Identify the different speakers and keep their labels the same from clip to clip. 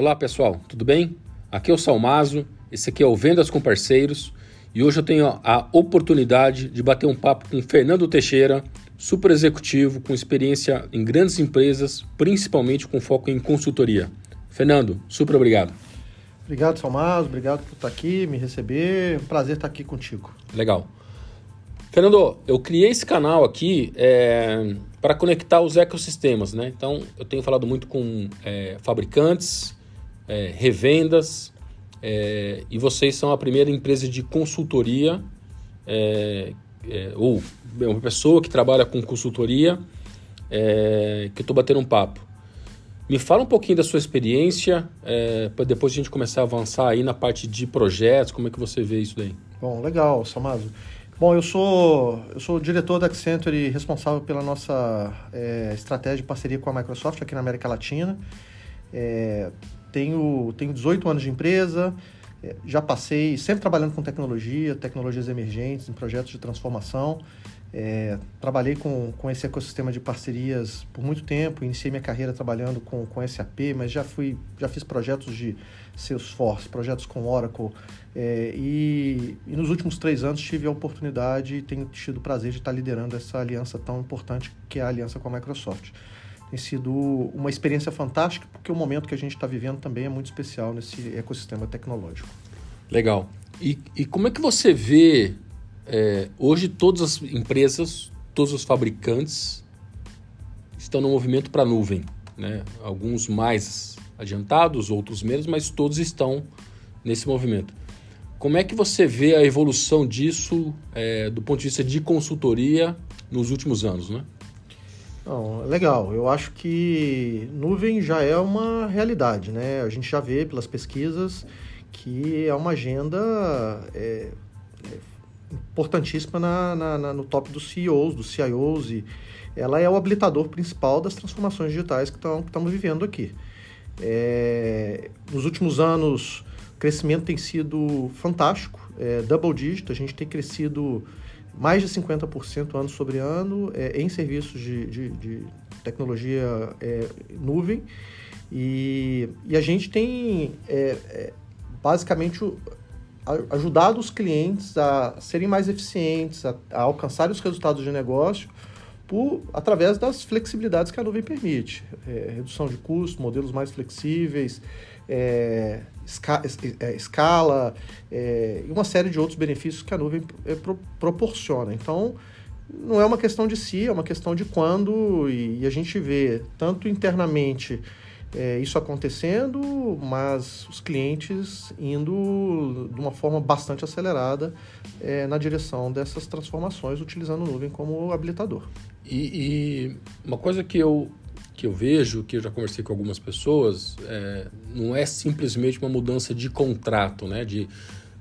Speaker 1: Olá pessoal, tudo bem? Aqui é o Salmazo, esse aqui é o Vendas com Parceiros e hoje eu tenho a oportunidade de bater um papo com Fernando Teixeira, super executivo com experiência em grandes empresas, principalmente com foco em consultoria. Fernando, super obrigado.
Speaker 2: Obrigado, Salmazo, obrigado por estar aqui, me receber. Um prazer estar aqui contigo.
Speaker 1: Legal. Fernando, eu criei esse canal aqui é, para conectar os ecossistemas, né? Então, eu tenho falado muito com é, fabricantes, é, revendas, é, e vocês são a primeira empresa de consultoria, é, é, ou uma pessoa que trabalha com consultoria, que eu estou batendo um papo. Me fala um pouquinho da sua experiência, para depois a gente começar a avançar aí na parte de projetos, como é que você vê isso daí?
Speaker 2: Bom, legal, Samazo. Bom, eu sou, eu sou diretor da Accenture responsável pela nossa é, estratégia de parceria com a Microsoft aqui na América Latina. É, tenho, tenho 18 anos de empresa, é, já passei sempre trabalhando com tecnologia, tecnologias emergentes, em projetos de transformação. É, trabalhei com, com esse ecossistema de parcerias por muito tempo, iniciei minha carreira trabalhando com, com SAP, mas já, fui, já fiz projetos de Salesforce, projetos com Oracle, é, e, e, nos últimos três anos tive a oportunidade e tenho tido o prazer de estar liderando essa aliança tão importante que é a aliança com a Microsoft. Tem sido uma experiência fantástica, porque o momento que a gente está vivendo também é muito especial nesse ecossistema tecnológico.
Speaker 1: Legal. E, e como é que você vê é, hoje todas as empresas, todos os fabricantes estão no movimento para a nuvem, né? Alguns mais adiantados, outros menos, mas todos estão nesse movimento. Como é que você vê a evolução disso é, do ponto de vista de consultoria nos últimos anos, né?
Speaker 2: Não, legal. Eu acho que nuvem já é uma realidade, né? A gente já vê pelas pesquisas que é uma agenda é, é importantíssima na, na, na, no top dos CEOs, dos CIOs, e ela é o habilitador principal das transformações digitais que, estamos vivendo aqui. É, nos últimos anos, o crescimento tem sido fantástico, é, double digit, a gente tem crescido mais de 50% ano sobre ano é, em serviços de, de, de tecnologia é, nuvem, e, e, a gente tem é, é, basicamente ajudado os clientes a serem mais eficientes, a, a alcançar os resultados de negócio por, através das flexibilidades que a nuvem permite. É, redução de custos, modelos mais flexíveis, é, esca, é, escala é, e uma série de outros benefícios que a nuvem é, pro, proporciona. Então, não é uma questão de si, é uma questão de quando, e, e a gente vê tanto internamente é, isso acontecendo, mas os clientes indo de uma forma bastante acelerada na direção dessas transformações, utilizando o nuvem como habilitador.
Speaker 1: E, e, uma coisa que eu, que eu vejo, que eu já conversei com algumas pessoas, é, não é simplesmente uma mudança de contrato, né? de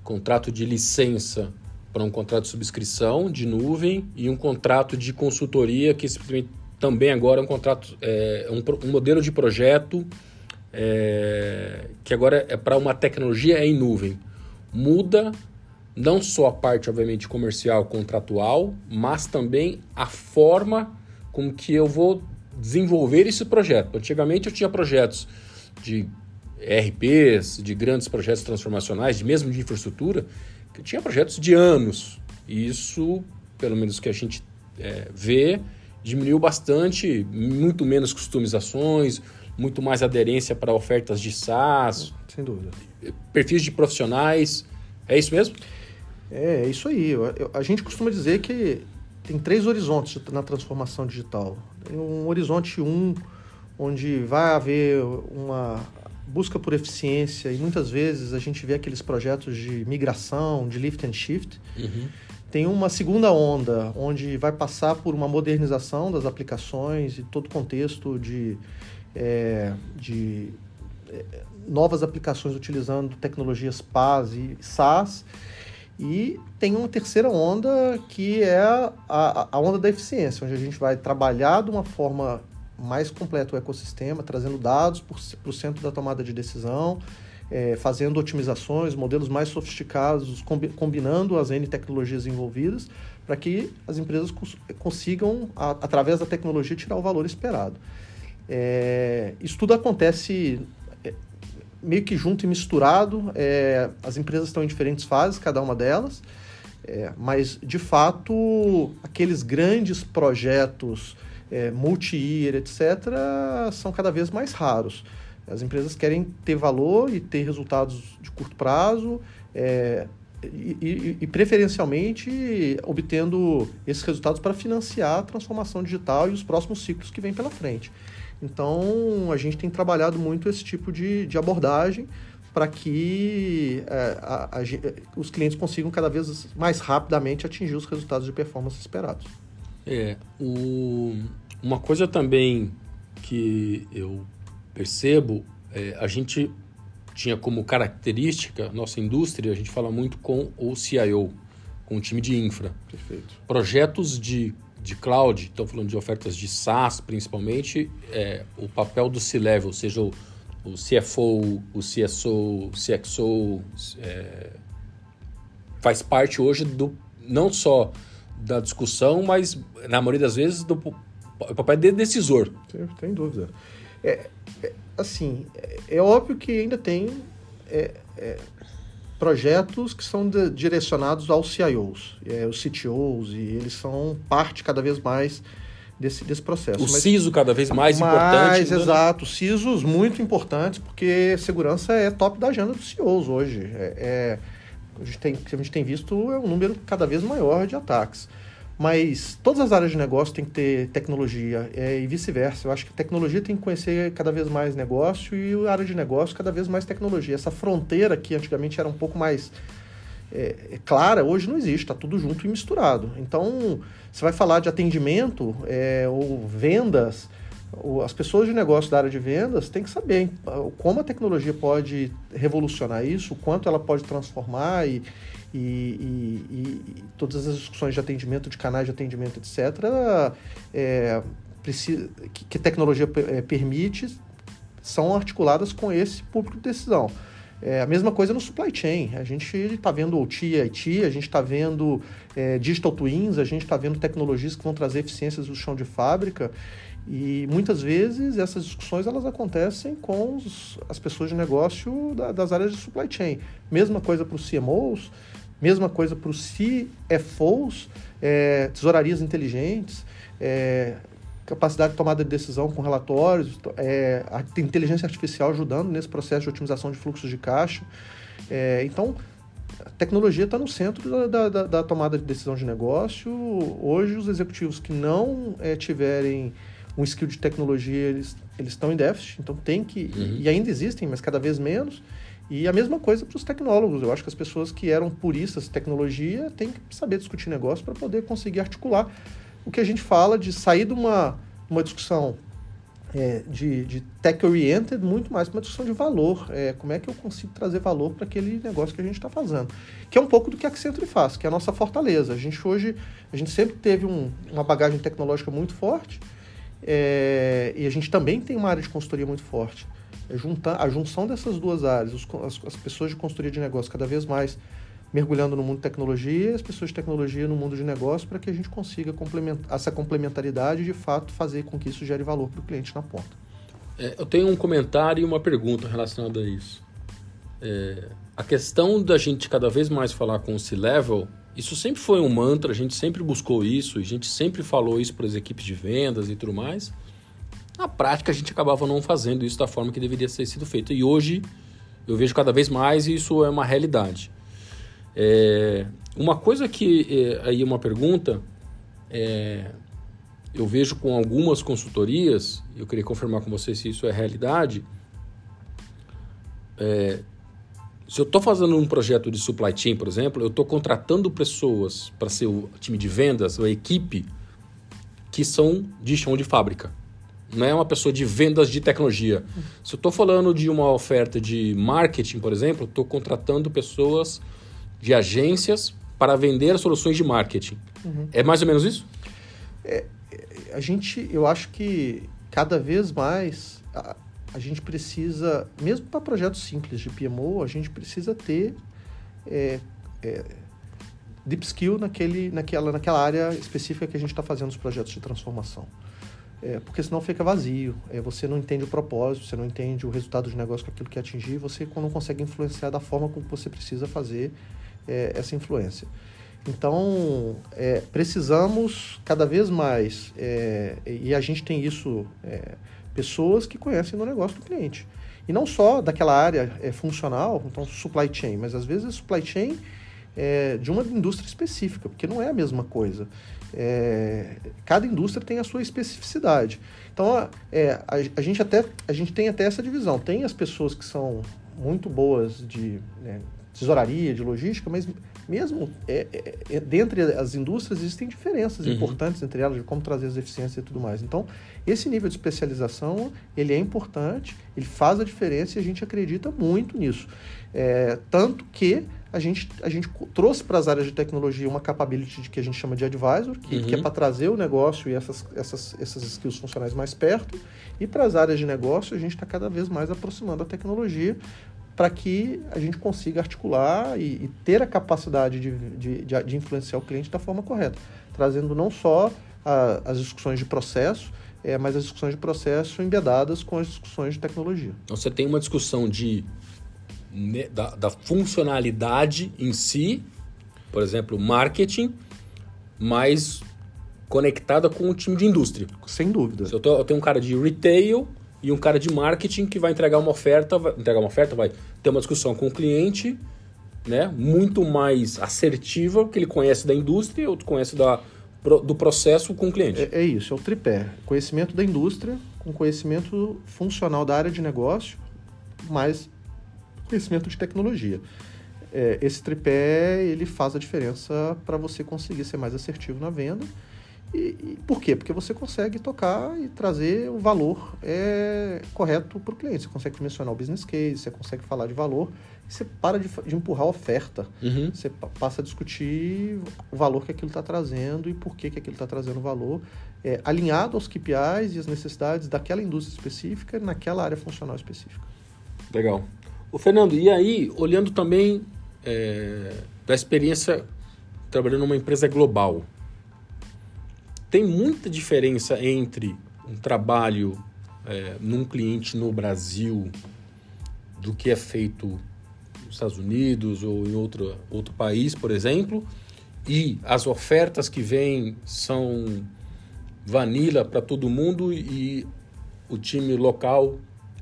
Speaker 1: contrato de licença para um contrato de subscrição de nuvem e um contrato de consultoria que simplesmente também agora é um contrato, é, um, um modelo de projeto é, que agora é para uma tecnologia em nuvem. Muda não só a parte, obviamente, comercial, contratual, mas também a forma com que eu vou desenvolver esse projeto. Antigamente eu tinha projetos de RPs, de grandes projetos transformacionais, de mesmo de infraestrutura, que tinha projetos de anos. E isso, pelo menos que a gente é, vê, diminuiu bastante, muito menos customizações, muito mais aderência para ofertas de SaaS.
Speaker 2: Sem dúvida.
Speaker 1: Perfis de profissionais. É isso mesmo?
Speaker 2: É, é isso aí. Eu, eu, a gente costuma dizer que tem três horizontes na transformação digital. Tem um horizonte um, onde vai haver uma busca por eficiência e muitas vezes a gente vê aqueles projetos de migração, de lift and shift. Uhum tem uma segunda onda, onde vai passar por uma modernização das aplicações e todo o contexto de, é, de é, novas aplicações utilizando tecnologias PaaS e SaaS. E tem uma terceira onda, que é a, a onda da eficiência, onde a gente vai trabalhar de uma forma mais completa o ecossistema, trazendo dados para o centro da tomada de decisão, é, fazendo otimizações, modelos mais sofisticados, combinando as N tecnologias envolvidas, para que as empresas consigam, a, através da tecnologia, tirar o valor esperado. É, isso tudo acontece meio que junto e misturado. É, as empresas estão em diferentes fases, cada uma delas. É, mas, de fato, aqueles grandes projetos é, multi-year, etc., são cada vez mais raros. As empresas querem ter valor e ter resultados de curto prazo, é, e, e, e, preferencialmente obtendo esses resultados para financiar a transformação digital e os próximos ciclos que vêm pela frente. Então, a gente tem trabalhado muito esse tipo de, de abordagem para que é, a, a, os clientes consigam cada vez mais rapidamente atingir os resultados de performance esperados.
Speaker 1: É, o, uma coisa também que eu percebo, é, a gente tinha como característica, nossa indústria, a gente fala muito com o CIO, com o time de infra.
Speaker 2: Perfeito.
Speaker 1: Projetos de, de cloud, estão falando de ofertas de SaaS principalmente, é, o papel do C-Level, seja o, o CFO, o CSO, o CXO, é, faz parte hoje do não só da discussão, mas na maioria das vezes do papel de decisor.
Speaker 2: Sem dúvida. É, é, assim, é, é, óbvio que ainda tem é, é projetos que são de, direcionados aos CIOs, é, os CTOs, e eles são parte cada vez mais desse, desse processo.
Speaker 1: O Mas, CISO cada vez mais, mais importante.
Speaker 2: Mais, né? exato. CISOs muito importantes, porque segurança é top da agenda dos CIOs hoje. É, a, gente tem, a gente tem visto é um número cada vez maior de ataques. Mas todas as áreas de negócio têm que ter tecnologia é, e vice-versa. Eu acho que tecnologia tem que conhecer cada vez mais negócio e a área de negócio cada vez mais tecnologia. Essa fronteira que antigamente era um pouco mais é, é clara, hoje não existe, está tudo junto e misturado. Então, você vai falar de atendimento é, ou vendas, as pessoas de negócio da área de vendas têm que saber como a tecnologia pode revolucionar isso, o quanto ela pode transformar e, e, e, e, todas as discussões de atendimento, de canais de atendimento, etc., é, precisa, que, que tecnologia é, permite, são articuladas com esse público de decisão. É a mesma coisa no supply chain. A gente está vendo OT IT, a gente está vendo é, digital twins, a gente está vendo tecnologias que vão trazer eficiências do chão de fábrica. E muitas vezes essas discussões elas acontecem com os, as pessoas de negócio da, das áreas de supply chain. Mesma coisa para os CMOs, Mesma coisa para os CFOs, é, tesourarias inteligentes, é, capacidade de tomada de decisão com relatórios, é, a inteligência artificial ajudando nesse processo de otimização de fluxos de caixa. É, então, a tecnologia está no centro da, da, da, tomada de decisão de negócio. Hoje, os executivos que não é, tiverem um skill de tecnologia, eles, eles estão em déficit, então tem que, uhum. e ainda existem, mas cada vez menos, e a mesma coisa para os tecnólogos. Eu acho que as pessoas que eram puristas de tecnologia têm que saber discutir negócio para poder conseguir articular o que a gente fala de sair de uma, uma discussão é, de, de tech-oriented muito mais para uma discussão de valor. É, como é que eu consigo trazer valor para aquele negócio que a gente está fazendo? Que é um pouco do que a Accenture faz, que é a nossa fortaleza. A gente hoje, a gente sempre teve um, uma bagagem tecnológica muito forte é, e a gente também tem uma área de consultoria muito forte. É juntar, a junção dessas duas áreas, os, as, as, pessoas de consultoria de negócio cada vez mais mergulhando no mundo de tecnologia as pessoas de tecnologia no mundo de negócio para que a gente consiga complementar, essa complementaridade e, de fato, fazer com que isso gere valor para o cliente na ponta.
Speaker 1: É, eu tenho um comentário e uma pergunta relacionada a isso. É, a questão da gente cada vez mais falar com o C-Level, isso sempre foi um mantra, a gente sempre buscou isso, a gente sempre falou isso para as equipes de vendas e tudo mais. Na prática, a gente acabava não fazendo isso da forma que deveria ter sido feito. E hoje eu vejo cada vez mais e isso é uma realidade. É, uma coisa que, é, aí uma pergunta, é, eu vejo com algumas consultorias, eu queria confirmar com você se isso é realidade. É, se eu estou fazendo um projeto de supply chain, por exemplo, eu estou contratando pessoas para ser o time de vendas, a equipe, que são de chão de fábrica não é uma pessoa de vendas de tecnologia. Se eu estou falando de uma oferta de marketing, por exemplo, estou contratando pessoas de agências para vender soluções de marketing. Uhum. É mais ou menos isso?
Speaker 2: É, a gente, eu acho que cada vez mais a, a gente precisa, mesmo para projetos simples de PMO, a gente precisa ter é, é, deep skill naquele, naquela, naquela área específica que a gente está fazendo os projetos de transformação. É, porque senão fica vazio. É, você não entende o propósito, você não entende o resultado de negócio com aquilo que atingir, você não consegue influenciar da forma como você precisa fazer é, essa influência. Então, é, precisamos cada vez mais, é, e a gente tem isso, é, pessoas que conhecem o negócio do cliente. E não só daquela área funcional, então supply chain, mas às vezes supply chain é, de uma indústria específica, porque não é a mesma coisa. É, cada indústria tem a sua especificidade. Então, é, a, a, gente até, a gente tem até essa divisão. Tem as pessoas que são muito boas de né, tesouraria, de logística, mas mesmo é, é, é, dentre as indústrias existem diferenças uhum. importantes entre elas de como trazer as eficiências e tudo mais. Então, esse nível de especialização ele é importante, ele faz a diferença e a gente acredita muito nisso. É, tanto que a gente, a gente trouxe para as áreas de tecnologia uma capability que a gente chama de advisor, que, uhum. que é uhum. para trazer o negócio e essas, essas, essas skills funcionais mais perto. E para as áreas de negócio, a gente está cada vez mais aproximando a tecnologia para que a gente consiga articular e, e ter a capacidade de, de, de, de, influenciar o cliente da forma correta, trazendo não só a, as discussões de processo, é, mas as discussões de processo embedadas com as discussões de tecnologia.
Speaker 1: Então você tem uma discussão de, né, da, da funcionalidade em si, por exemplo, marketing, mais conectada com o time de indústria.
Speaker 2: Sem dúvida.
Speaker 1: Se eu, tô, eu tenho um cara de retail e um cara de marketing que vai entregar uma oferta, vai, entregar uma oferta, vai ter uma discussão com o cliente, né, muito mais assertiva, que ele conhece da indústria, outro conhece da, do processo com o cliente.
Speaker 2: É, é isso, é o tripé. Conhecimento da indústria, com conhecimento funcional da área de negócio, mais conhecimento de tecnologia. É, esse tripé ele faz a diferença para você conseguir ser mais assertivo na venda e, e, por quê? Porque você consegue tocar e trazer o valor é, correto para o cliente. Você consegue mencionar o business case, você consegue falar de valor, você para de, de empurrar a oferta. Uhum. Você passa a discutir o valor que aquilo está trazendo e por que, que aquilo está trazendo valor, é, alinhado aos KPIs e as necessidades daquela indústria específica, naquela área funcional específica.
Speaker 1: Legal. O Fernando, e aí, olhando também é, da experiência trabalhando numa empresa global, tem muita diferença entre um trabalho é, num cliente no Brasil do que é feito nos Estados Unidos ou em outro, outro país, por exemplo, e as ofertas que vêm são vanilla para todo mundo e o time local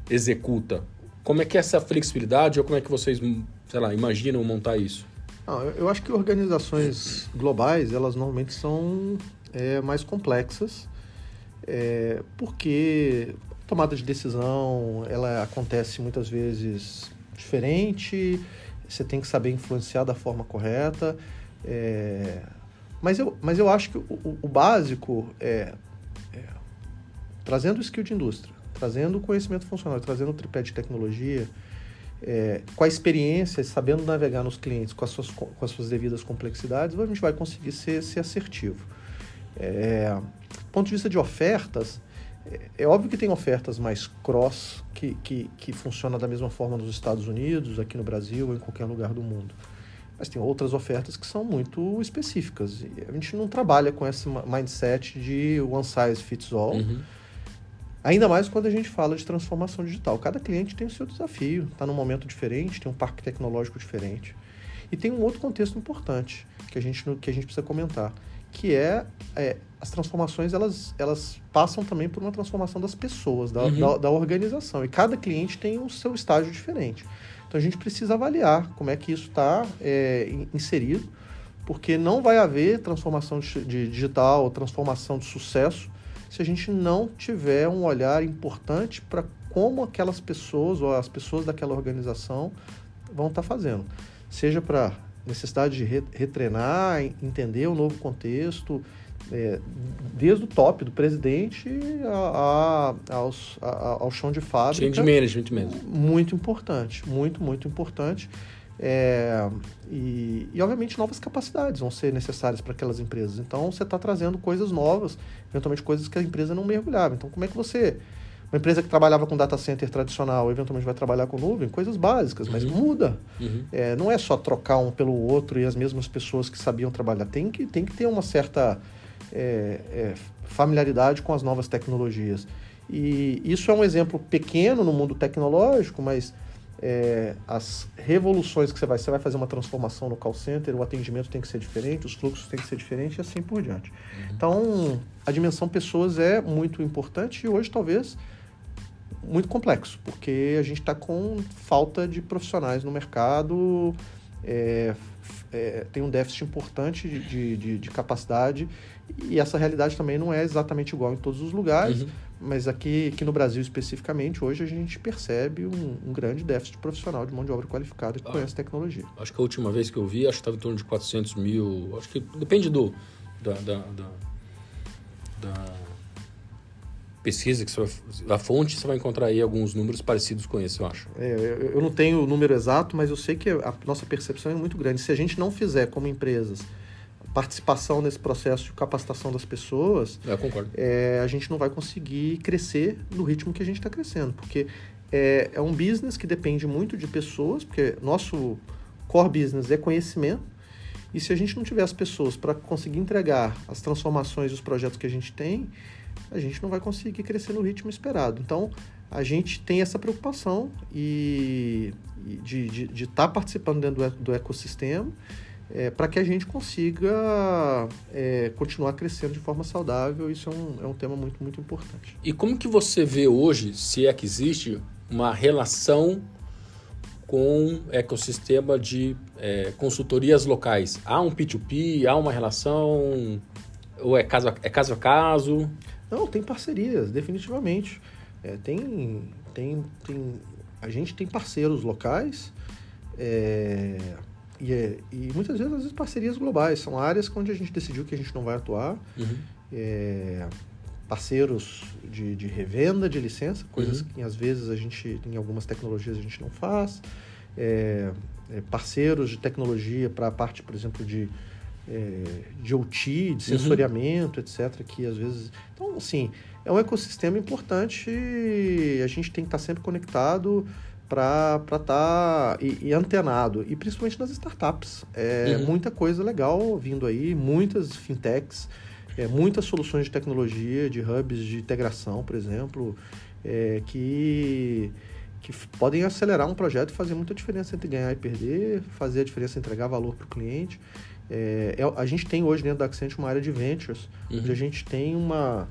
Speaker 1: executa. Como é que é essa flexibilidade ou como é que vocês, sei lá, imaginam montar isso?
Speaker 2: Não, eu acho que organizações globais, elas normalmente são é, mais complexas, é, porque a tomada de decisão ela acontece muitas vezes diferente, você tem que saber influenciar da forma correta. É, mas, eu, mas eu acho que o, o básico é, é, trazendo skill de indústria, trazendo conhecimento funcional, trazendo o tripé de tecnologia, é, com a experiência, sabendo navegar nos clientes com as suas, com as suas devidas complexidades, a gente vai conseguir ser, ser assertivo. É, do ponto de vista de ofertas, é, é óbvio que tem ofertas mais cross que, que, que funcionam da mesma forma nos Estados Unidos, aqui no Brasil ou em qualquer lugar do mundo. Mas tem outras ofertas que são muito específicas. E a gente não trabalha com esse mindset de one size fits all. Uhum. Ainda mais quando a gente fala de transformação digital. Cada cliente tem o seu desafio, está num momento diferente, tem um parque tecnológico diferente. E tem um outro contexto importante que a gente, que a gente precisa comentar que é, é, as transformações elas, elas passam também por uma transformação das pessoas, da, uhum. da, da, organização. E cada cliente tem o seu estágio diferente. Então a gente precisa avaliar como é que isso está é, inserido, porque não vai haver transformação de, de digital, transformação de sucesso, se a gente não tiver um olhar importante para como aquelas pessoas ou as pessoas daquela organização vão estar tá fazendo. Seja para necessidade de retrenar, entender o novo contexto, é, desde o top do presidente a, a, aos, a, ao chão de fábrica.
Speaker 1: Change management mesmo.
Speaker 2: Muito importante, muito, muito importante. É, e, e, obviamente, novas capacidades vão ser necessárias para aquelas empresas. Então, você está trazendo coisas novas, eventualmente coisas que a empresa não mergulhava. Então, como é que você uma empresa que trabalhava com data center tradicional, eventualmente vai trabalhar com nuvem, coisas básicas, mas uhum. muda. Uhum. É, não é só trocar um pelo outro e as mesmas pessoas que sabiam trabalhar. Tem que, tem que ter uma certa é, é, familiaridade com as novas tecnologias. E isso é um exemplo pequeno no mundo tecnológico, mas é, as revoluções que você vai, você vai fazer uma transformação no call center, o atendimento tem que ser diferente, os fluxos têm que ser diferentes e assim por diante. Uhum. Então, a dimensão pessoas é muito importante e hoje talvez muito complexo, porque a gente está com falta de profissionais no mercado, é, é, tem um déficit importante de, de, de, capacidade e essa realidade também não é exatamente igual em todos os lugares. Uhum mas aqui, aqui no Brasil especificamente, hoje a gente percebe um, um grande déficit profissional de mão de obra qualificada que ah, conhece tecnologia.
Speaker 1: Acho que a última vez que eu vi, acho que estava em torno de 400 mil. Acho que depende do, da, da, da, da pesquisa, que você vai, a fonte, você vai encontrar aí alguns números parecidos com esse, eu acho.
Speaker 2: É, eu, não tenho o número exato, mas eu sei que a nossa percepção é muito grande. Se a gente não fizer como empresas participação nesse processo de capacitação das pessoas,
Speaker 1: Eu concordo.
Speaker 2: É, a gente não vai conseguir crescer no ritmo que a gente está crescendo, porque é, é um business que depende muito de pessoas, porque nosso core business é conhecimento, e se a gente não tiver as pessoas para conseguir entregar as transformações e os projetos que a gente tem, a gente não vai conseguir crescer no ritmo esperado. Então, a gente tem essa preocupação e, e de estar tá participando dentro do, do ecossistema é, para que a gente consiga é, continuar crescendo de forma saudável. Isso é um, é um tema muito, muito importante.
Speaker 1: E como que você vê hoje, se é que existe, uma relação com ecossistema de é, consultorias locais? Há um P2P? Há uma relação? Ou é caso a, é caso, a caso?
Speaker 2: Não, tem parcerias, definitivamente. É, tem, tem, tem, a gente tem parceiros locais. É, e, é, e muitas vezes, às vezes, parcerias globais. São áreas onde a gente decidiu que a gente não vai atuar. Uhum. É, parceiros de, de, revenda de licença, coisas uhum. que às vezes a gente, em algumas tecnologias, a gente não faz. É, é parceiros de tecnologia para a parte, por exemplo, de, é, de OT, de uhum. sensoriamento, uhum. etc. Que às vezes. Então, assim, é um ecossistema importante e a gente tem que estar sempre conectado para estar tá, e, e, antenado, e principalmente nas startups. É uhum. muita coisa legal vindo aí, muitas fintechs, é, muitas soluções de tecnologia, de hubs de integração, por exemplo, é, que, que podem acelerar um projeto e fazer muita diferença entre ganhar e perder, fazer a diferença entregar valor para o cliente. É, é, a gente tem hoje dentro da Accent uma área de ventures, uhum. onde a gente tem uma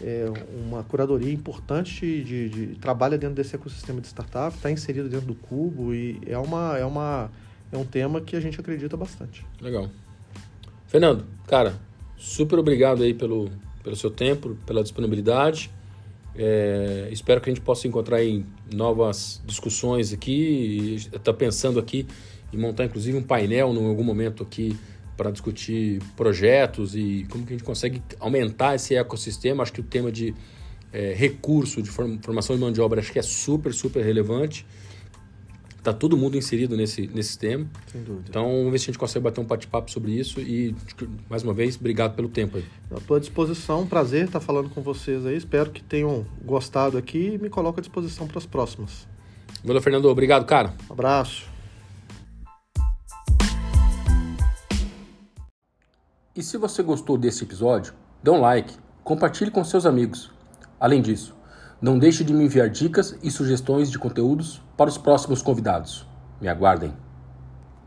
Speaker 2: é, uma curadoria importante de, de, de, trabalha dentro desse ecossistema de startup, está inserido dentro do Cubo e é, uma, é, uma, é um tema que a gente acredita bastante.
Speaker 1: Legal. Fernando, cara, super obrigado aí pelo, pelo seu tempo, pela disponibilidade. É, espero que a gente possa encontrar em novas discussões aqui. Está pensando aqui em montar inclusive um painel em algum momento aqui para discutir projetos e como que a gente consegue aumentar esse ecossistema. Acho que o tema de é, recurso, de formação de mão de obra, acho que é super, super relevante. Está todo mundo inserido nesse, nesse tema.
Speaker 2: Sem dúvida.
Speaker 1: Então, vamos ver se a gente consegue bater um bate-papo sobre isso. E, mais uma vez, obrigado pelo tempo aí.
Speaker 2: À tua disposição, prazer estar falando com vocês aí. Espero que tenham gostado aqui e me coloco à disposição para as próximas.
Speaker 1: Valeu, Fernando. Obrigado, cara.
Speaker 2: Um abraço.
Speaker 1: E se você gostou desse episódio, dê um like, compartilhe com seus amigos. Além disso, não deixe de me enviar dicas e sugestões de conteúdos para os próximos convidados. Me aguardem.